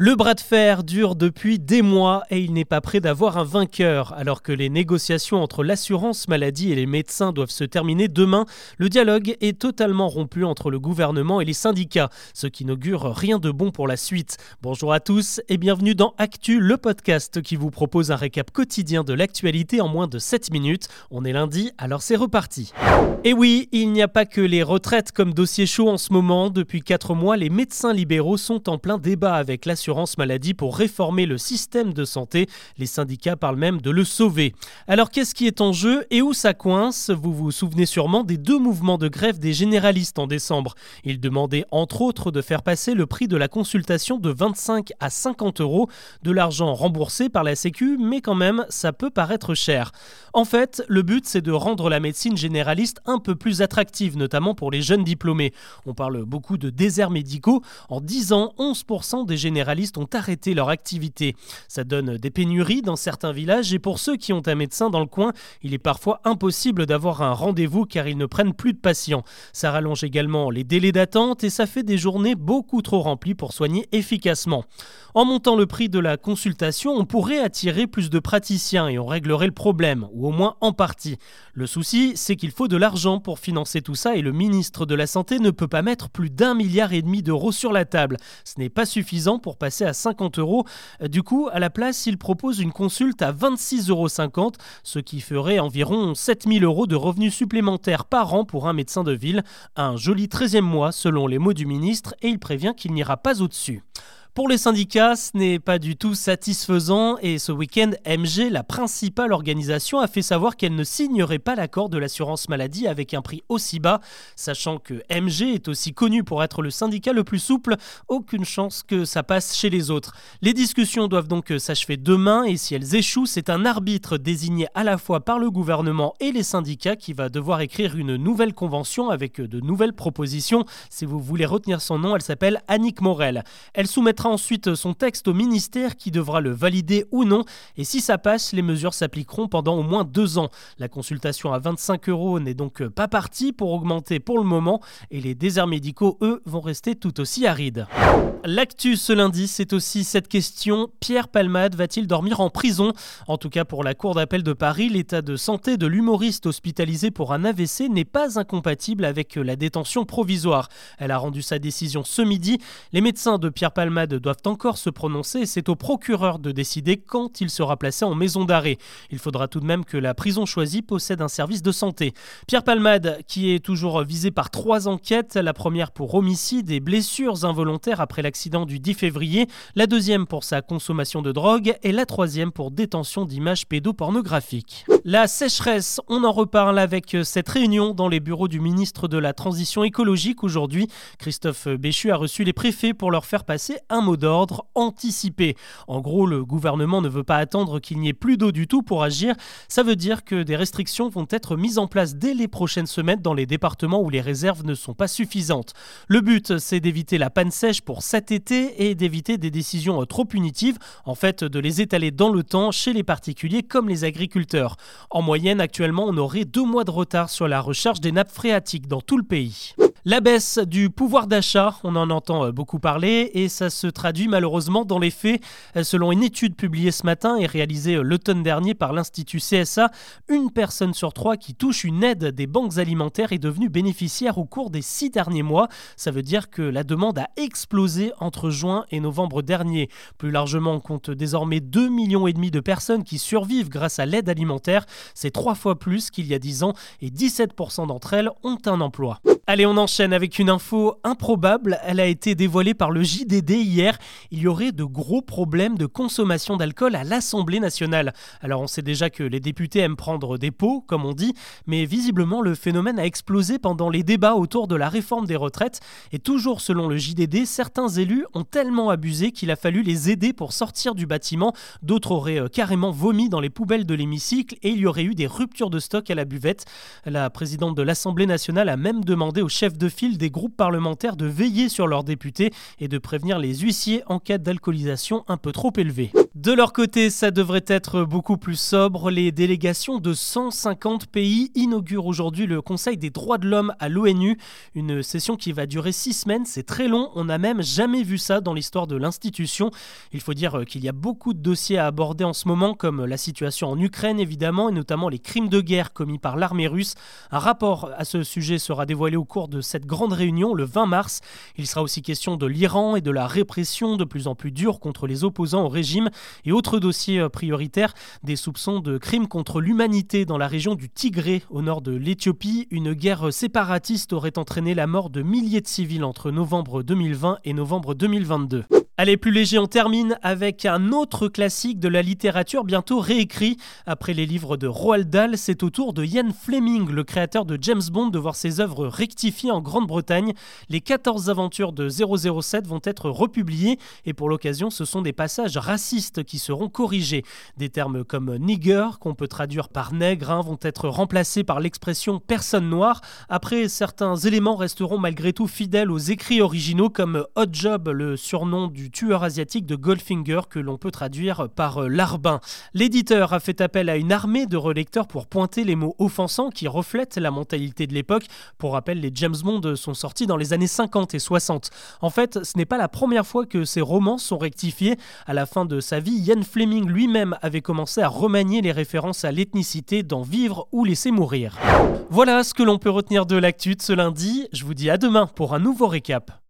Le bras de fer dure depuis des mois et il n'est pas prêt d'avoir un vainqueur. Alors que les négociations entre l'assurance maladie et les médecins doivent se terminer demain, le dialogue est totalement rompu entre le gouvernement et les syndicats, ce qui n'augure rien de bon pour la suite. Bonjour à tous et bienvenue dans Actu, le podcast qui vous propose un récap quotidien de l'actualité en moins de 7 minutes. On est lundi, alors c'est reparti. Et oui, il n'y a pas que les retraites comme dossier chaud en ce moment. Depuis 4 mois, les médecins libéraux sont en plein débat avec l'assurance maladie pour réformer le système de santé. Les syndicats parlent même de le sauver. Alors qu'est-ce qui est en jeu et où ça coince? Vous vous souvenez sûrement des deux mouvements de grève des généralistes en décembre. Ils demandaient entre autres de faire passer le prix de la consultation de 25 à 50 euros, de l'argent remboursé par la Sécu, mais quand même ça peut paraître cher. En fait, le but c'est de rendre la médecine généraliste un peu plus attractive, notamment pour les jeunes diplômés. On parle beaucoup de déserts médicaux. En 10 ans, 11% des généralistes ont arrêté leur activité. Ça donne des pénuries dans certains villages et pour ceux qui ont un médecin dans le coin, il est parfois impossible d'avoir un rendez-vous car ils ne prennent plus de patients. Ça rallonge également les délais d'attente et ça fait des journées beaucoup trop remplies pour soigner efficacement. En montant le prix de la consultation, on pourrait attirer plus de praticiens et on réglerait le problème, ou au moins en partie. Le souci, c'est qu'il faut de l'argent pour financer tout ça et le ministre de la Santé ne peut pas mettre plus d'un milliard et demi d'euros sur la table. Ce n'est pas suffisant pour passer à 50 euros. Du coup, à la place, il propose une consulte à 26,50 euros, ce qui ferait environ 7000 euros de revenus supplémentaires par an pour un médecin de ville. Un joli 13e mois, selon les mots du ministre, et il prévient qu'il n'ira pas au-dessus. Pour les syndicats, ce n'est pas du tout satisfaisant et ce week-end, MG, la principale organisation, a fait savoir qu'elle ne signerait pas l'accord de l'assurance maladie avec un prix aussi bas, sachant que MG est aussi connu pour être le syndicat le plus souple, aucune chance que ça passe chez les autres. Les discussions doivent donc s'achever demain et si elles échouent, c'est un arbitre désigné à la fois par le gouvernement et les syndicats qui va devoir écrire une nouvelle convention avec de nouvelles propositions. Si vous voulez retenir son nom, elle s'appelle Annick Morel. Elle soumettra ensuite son texte au ministère qui devra le valider ou non. Et si ça passe, les mesures s'appliqueront pendant au moins deux ans. La consultation à 25 euros n'est donc pas partie pour augmenter pour le moment. Et les déserts médicaux, eux, vont rester tout aussi arides. L'actu ce lundi, c'est aussi cette question. Pierre Palmade va-t-il dormir en prison? En tout cas, pour la Cour d'appel de Paris, l'état de santé de l'humoriste hospitalisé pour un AVC n'est pas incompatible avec la détention provisoire. Elle a rendu sa décision ce midi. Les médecins de Pierre Palmade doivent encore se prononcer c'est au procureur de décider quand il sera placé en maison d'arrêt. Il faudra tout de même que la prison choisie possède un service de santé. Pierre Palmade, qui est toujours visé par trois enquêtes, la première pour homicide et blessures involontaires après l'accident du 10 février, la deuxième pour sa consommation de drogue et la troisième pour détention d'images pédopornographiques. La sécheresse, on en reparle avec cette réunion dans les bureaux du ministre de la Transition écologique aujourd'hui. Christophe Béchu a reçu les préfets pour leur faire passer un mot d'ordre anticipé. En gros, le gouvernement ne veut pas attendre qu'il n'y ait plus d'eau du tout pour agir. Ça veut dire que des restrictions vont être mises en place dès les prochaines semaines dans les départements où les réserves ne sont pas suffisantes. Le but, c'est d'éviter la panne sèche pour cet été et d'éviter des décisions trop punitives, en fait de les étaler dans le temps chez les particuliers comme les agriculteurs. En moyenne, actuellement, on aurait deux mois de retard sur la recharge des nappes phréatiques dans tout le pays. La baisse du pouvoir d'achat, on en entend euh, beaucoup parler et ça se traduit malheureusement dans les faits. Euh, selon une étude publiée ce matin et réalisée euh, l'automne dernier par l'Institut CSA, une personne sur trois qui touche une aide des banques alimentaires est devenue bénéficiaire au cours des six derniers mois. Ça veut dire que la demande a explosé entre juin et novembre dernier. Plus largement, on compte désormais 2,5 millions et demi de personnes qui survivent grâce à l'aide alimentaire. C'est trois fois plus qu'il y a 10 ans et 17% d'entre elles ont un emploi. Allez, on enchaîne avec une info improbable. Elle a été dévoilée par le JDD hier. Il y aurait de gros problèmes de consommation d'alcool à l'Assemblée nationale. Alors on sait déjà que les députés aiment prendre des pots, comme on dit, mais visiblement le phénomène a explosé pendant les débats autour de la réforme des retraites. Et toujours selon le JDD, certains élus ont tellement abusé qu'il a fallu les aider pour sortir du bâtiment. D'autres auraient euh, carrément vomi dans les poubelles de l'hémicycle et il y aurait eu des ruptures de stock à la buvette. La présidente de l'Assemblée nationale a même demandé aux chefs de file des groupes parlementaires de veiller sur leurs députés et de prévenir les huissiers en cas d'alcoolisation un peu trop élevée. De leur côté, ça devrait être beaucoup plus sobre. Les délégations de 150 pays inaugurent aujourd'hui le Conseil des droits de l'homme à l'ONU. Une session qui va durer six semaines, c'est très long. On n'a même jamais vu ça dans l'histoire de l'institution. Il faut dire qu'il y a beaucoup de dossiers à aborder en ce moment, comme la situation en Ukraine évidemment, et notamment les crimes de guerre commis par l'armée russe. Un rapport à ce sujet sera dévoilé au cours de cette grande réunion le 20 mars. Il sera aussi question de l'Iran et de la répression de plus en plus dure contre les opposants au régime. Et autre dossier euh, prioritaire, des soupçons de crimes contre l'humanité dans la région du Tigré, au nord de l'Éthiopie. Une guerre séparatiste aurait entraîné la mort de milliers de civils entre novembre 2020 et novembre 2022. Allez, plus léger, on termine avec un autre classique de la littérature bientôt réécrit. Après les livres de Roald Dahl, c'est au tour de Ian Fleming, le créateur de James Bond, de voir ses œuvres rectifiées en Grande-Bretagne. Les 14 aventures de 007 vont être republiées et pour l'occasion, ce sont des passages racistes qui seront corrigés. Des termes comme nigger, qu'on peut traduire par nègre, hein, vont être remplacés par l'expression personne noire. Après, certains éléments resteront malgré tout fidèles aux écrits originaux comme Hot Job, le surnom du tueur asiatique de Goldfinger que l'on peut traduire par euh, larbin. L'éditeur a fait appel à une armée de relecteurs pour pointer les mots offensants qui reflètent la mentalité de l'époque. Pour rappel, les James Bond sont sortis dans les années 50 et 60. En fait, ce n'est pas la première fois que ces romans sont rectifiés. À la fin de sa vie, Ian Fleming lui-même avait commencé à remanier les références à l'ethnicité dans Vivre ou Laisser mourir. Voilà ce que l'on peut retenir de l'actu de ce lundi. Je vous dis à demain pour un nouveau récap.